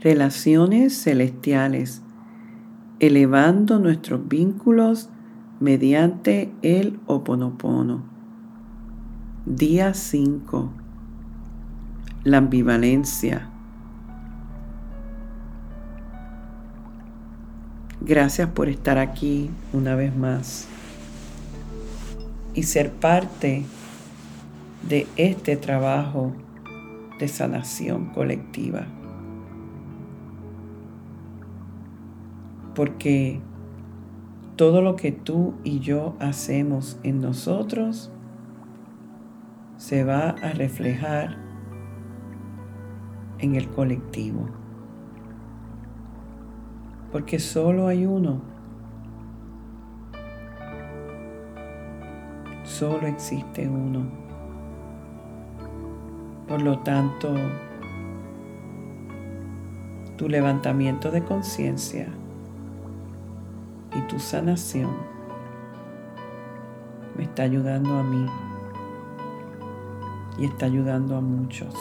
relaciones celestiales, elevando nuestros vínculos mediante el oponopono. Día 5. La ambivalencia. Gracias por estar aquí una vez más y ser parte de este trabajo de sanación colectiva. Porque todo lo que tú y yo hacemos en nosotros se va a reflejar en el colectivo. Porque solo hay uno. Solo existe uno. Por lo tanto, tu levantamiento de conciencia y tu sanación me está ayudando a mí y está ayudando a muchos.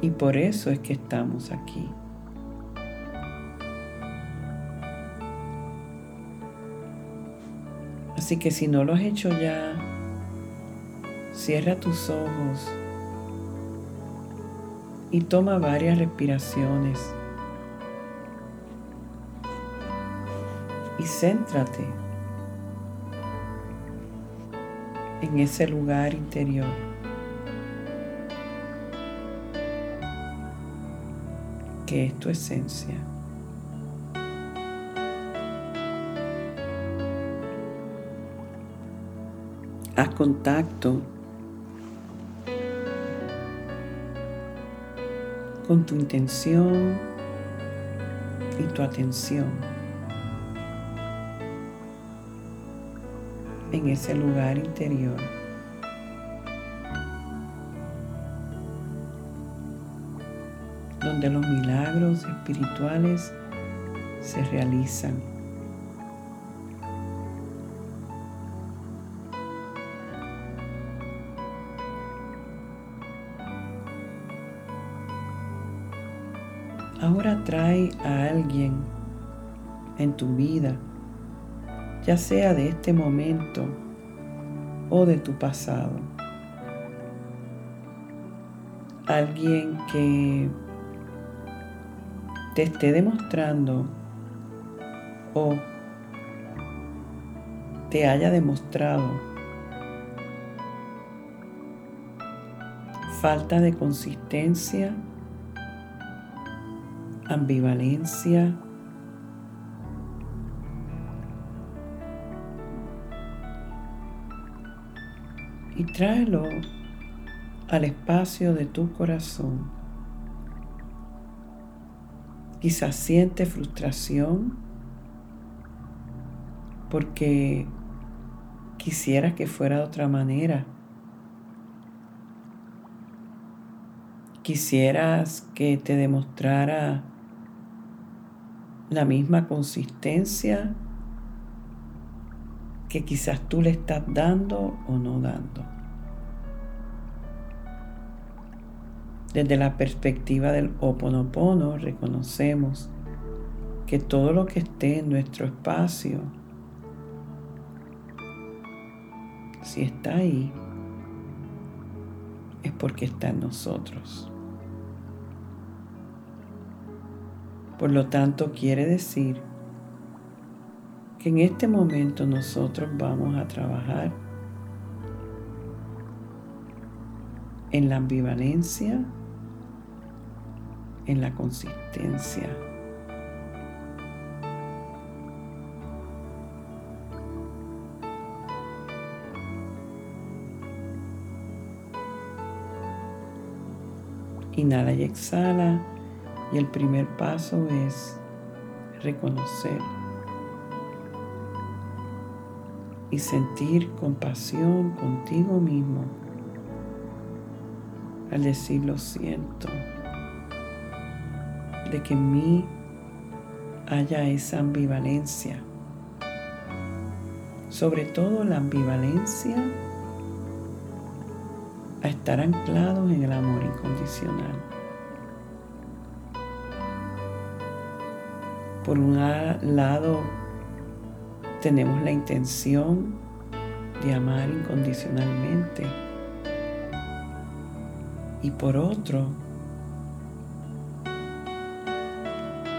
Y por eso es que estamos aquí. Así que si no lo has hecho ya, cierra tus ojos y toma varias respiraciones. Y céntrate en ese lugar interior. que es tu esencia. Haz contacto con tu intención y tu atención en ese lugar interior. donde los milagros espirituales se realizan. Ahora trae a alguien en tu vida, ya sea de este momento o de tu pasado. Alguien que te esté demostrando o te haya demostrado falta de consistencia, ambivalencia, y tráelo al espacio de tu corazón. Quizás siente frustración porque quisiera que fuera de otra manera. Quisieras que te demostrara la misma consistencia que quizás tú le estás dando o no dando. Desde la perspectiva del oponopono reconocemos que todo lo que esté en nuestro espacio, si está ahí, es porque está en nosotros. Por lo tanto, quiere decir que en este momento nosotros vamos a trabajar en la ambivalencia en la consistencia. Inhala y exhala. Y el primer paso es reconocer y sentir compasión contigo mismo al decir lo siento de que en mí haya esa ambivalencia. Sobre todo la ambivalencia a estar anclados en el amor incondicional. Por un lado, tenemos la intención de amar incondicionalmente. Y por otro,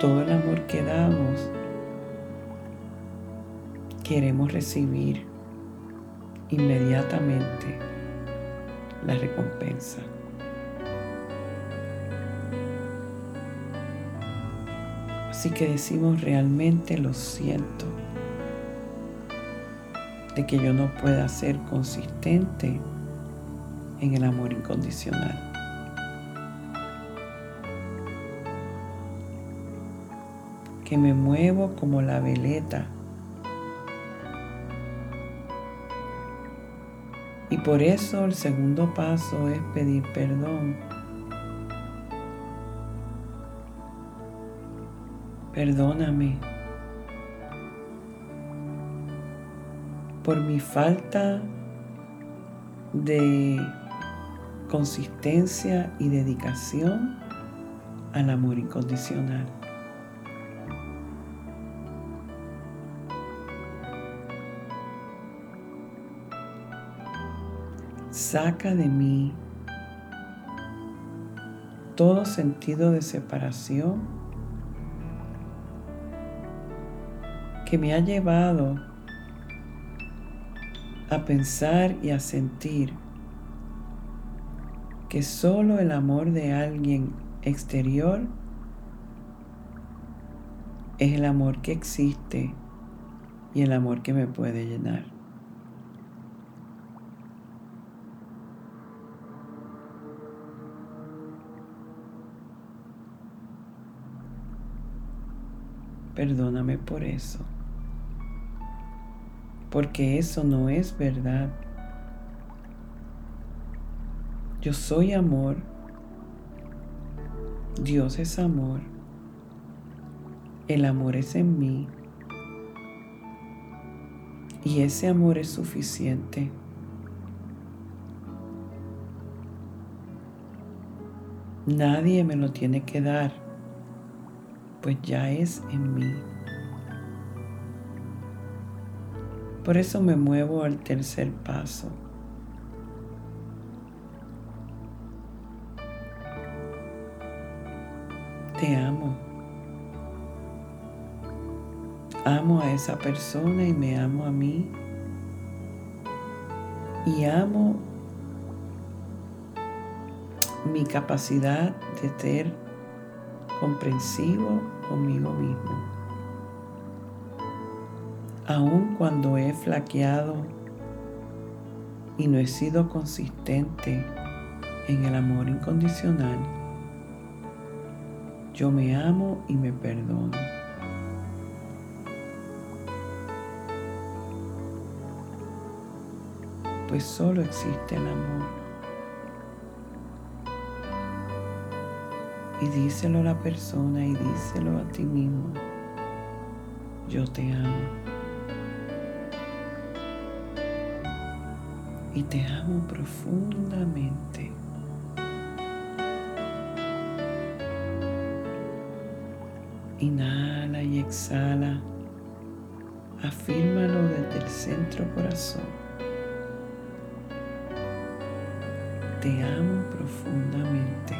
todo el amor que damos, queremos recibir inmediatamente la recompensa. Así que decimos realmente lo siento de que yo no pueda ser consistente en el amor incondicional. Que me muevo como la veleta. Y por eso el segundo paso es pedir perdón. Perdóname por mi falta de consistencia y dedicación al amor incondicional. Saca de mí todo sentido de separación que me ha llevado a pensar y a sentir que solo el amor de alguien exterior es el amor que existe y el amor que me puede llenar. Perdóname por eso porque eso no es verdad. Yo soy amor. Dios es amor. El amor es en mí. Y ese amor es suficiente. Nadie me lo tiene que dar, pues ya es en mí. Por eso me muevo al tercer paso. Te amo. Amo a esa persona y me amo a mí. Y amo mi capacidad de ser comprensivo conmigo mismo aun cuando he flaqueado y no he sido consistente en el amor incondicional, yo me amo y me perdono. Pues solo existe el amor. Y díselo a la persona y díselo a ti mismo. Yo te amo. Y te amo profundamente. Inhala y exhala. Afírmalo desde el centro corazón. Te amo profundamente.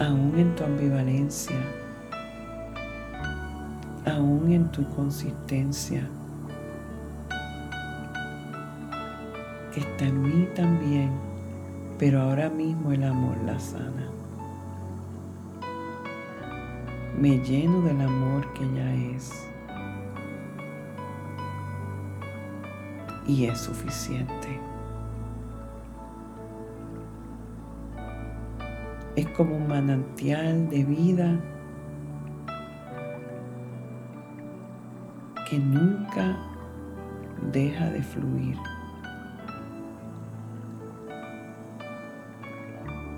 Aún en tu ambivalencia, aún en tu consistencia, que está en mí también, pero ahora mismo el amor la sana. Me lleno del amor que ella es. Y es suficiente. Es como un manantial de vida que nunca deja de fluir.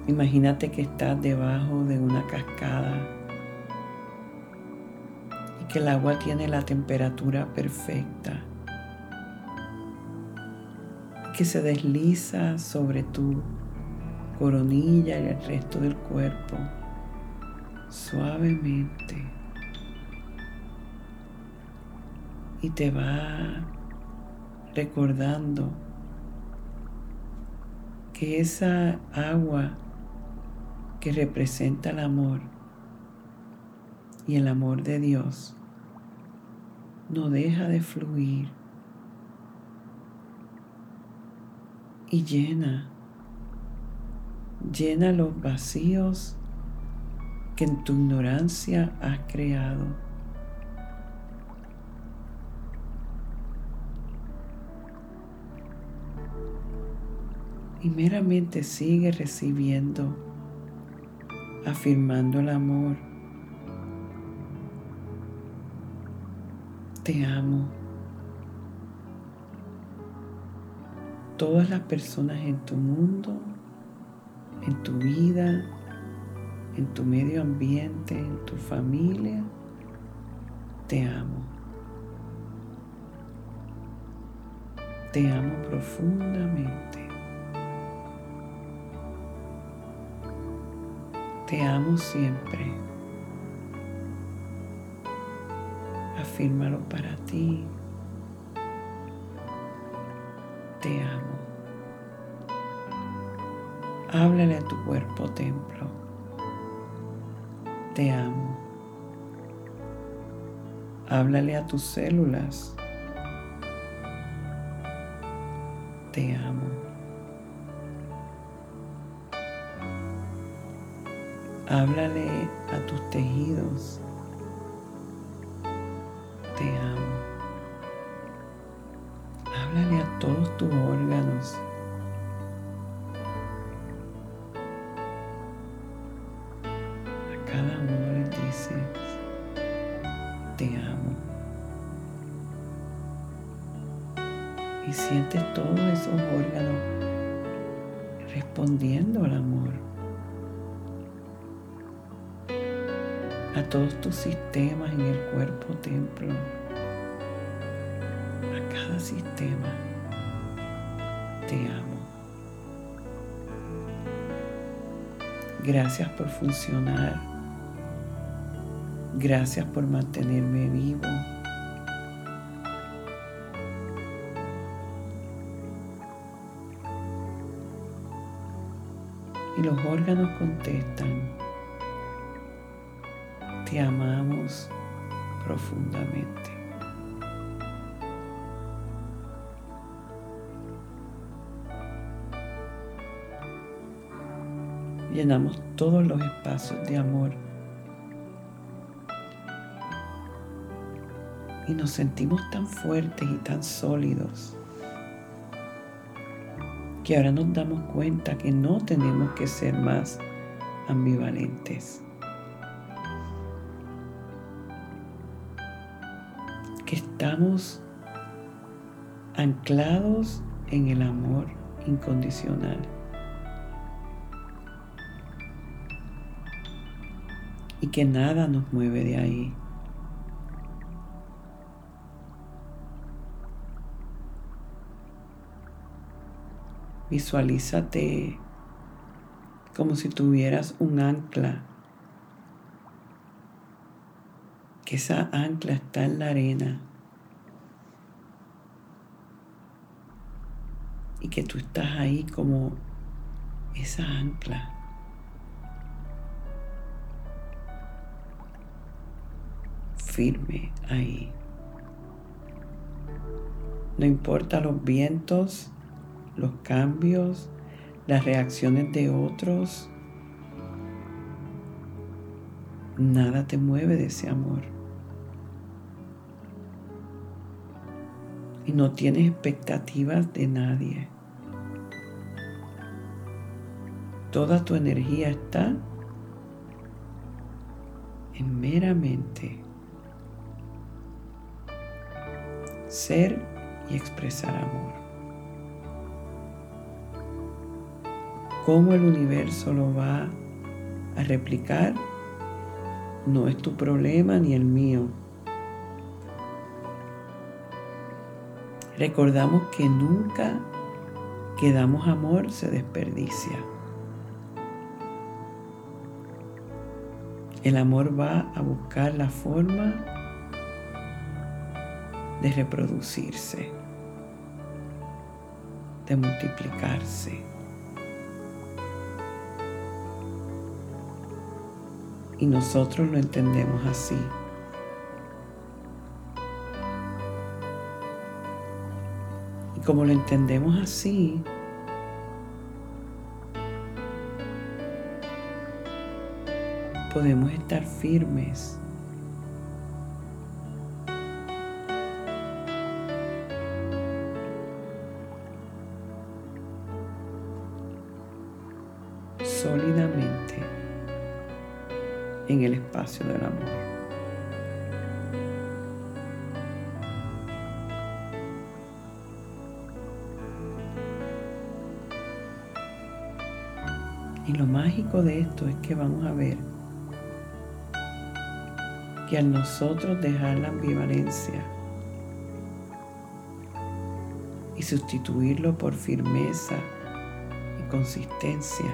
Imagínate que estás debajo de una cascada y que el agua tiene la temperatura perfecta. que se desliza sobre tu coronilla y el resto del cuerpo suavemente y te va recordando que esa agua que representa el amor y el amor de Dios no deja de fluir y llena, llena los vacíos que en tu ignorancia has creado. Y meramente sigue recibiendo, afirmando el amor. Te amo. Todas las personas en tu mundo, en tu vida, en tu medio ambiente, en tu familia, te amo. Te amo profundamente. Te amo siempre. Afírmalo para ti. Te amo. Háblale a tu cuerpo templo te amo. Háblale a tus células. Te amo. Háblale a tus tejidos. Te amo. Háblale a todos tus órganos. te amo. Y sientes todos esos órganos respondiendo al amor. A todos tus sistemas en el cuerpo templo. A cada sistema. Te amo. Gracias por funcionar Gracias por mantenerme vivo. Y los órganos contestan, te amamos profundamente. Llenamos todos los espacios de amor y nos sentimos tan fuertes y tan sólidos que ahora nos damos cuenta que no tenemos que ser más ambivalentes. Estamos anclados en el amor incondicional. Y que nada nos mueve de ahí. Visualízate como si tuvieras un ancla, que esa ancla está en la arena y que tú estás ahí como esa ancla. firme ahí. No importa los vientos los cambios, las reacciones de otros. Nada te mueve de ese amor. Y no tienes expectativas de nadie. Toda tu energía está en meramente ser y expresar amor. cómo el universo lo va a replicar no es tu problema ni el mío. Recordamos que nunca que damos amor se desperdicia. El amor va a buscar la forma de reproducirse, de multiplicarse. Y nosotros lo entendemos así. Y como lo entendemos así, podemos estar firmes. sólidamente en el espacio del amor. Y lo mágico de esto es que vamos a ver que al nosotros dejar la ambivalencia y sustituirlo por firmeza y consistencia,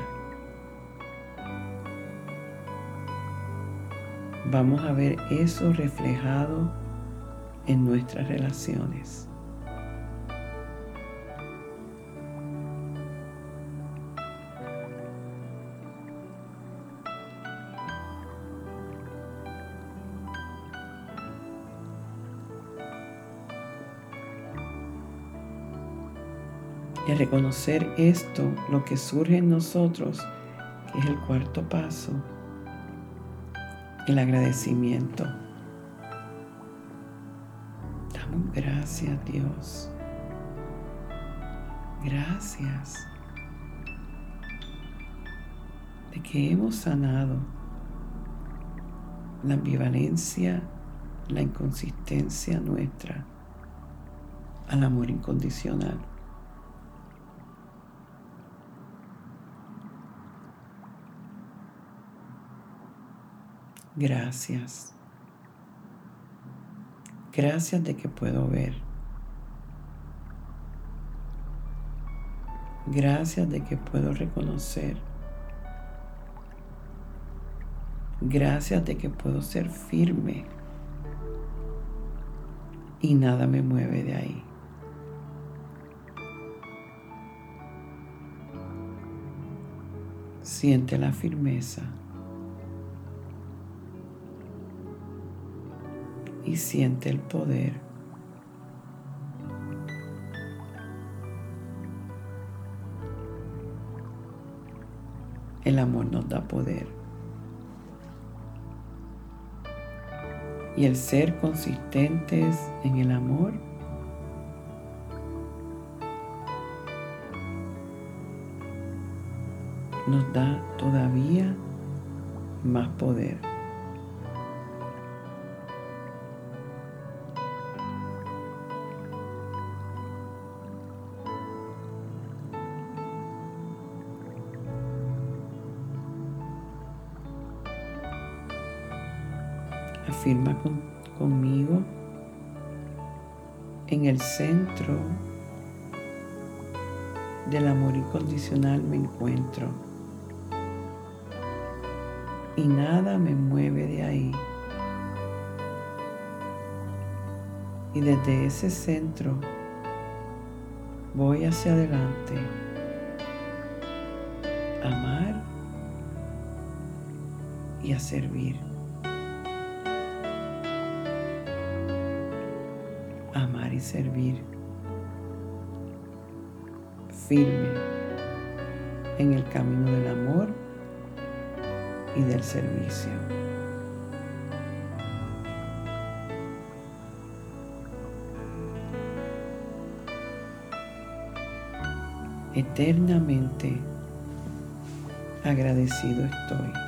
vamos a ver eso reflejado en nuestras relaciones. Reconocer esto, lo que surge en nosotros, que es el cuarto paso, el agradecimiento. Damos gracias, Dios. Gracias de que hemos sanado la ambivalencia, la inconsistencia nuestra al amor incondicional. Gracias. Gracias de que puedo ver. Gracias de que puedo reconocer. Gracias de que puedo ser firme y nada me mueve de ahí. Siente la firmeza. Y siente el poder. El amor nos da poder. Y el ser consistentes en el amor nos da todavía más poder. Afirma conmigo. En el centro del amor incondicional me encuentro. Y nada me mueve de ahí. Y desde ese centro voy hacia adelante. amar y a servir. Servir firme en el camino del amor y del servicio. Eternamente agradecido estoy.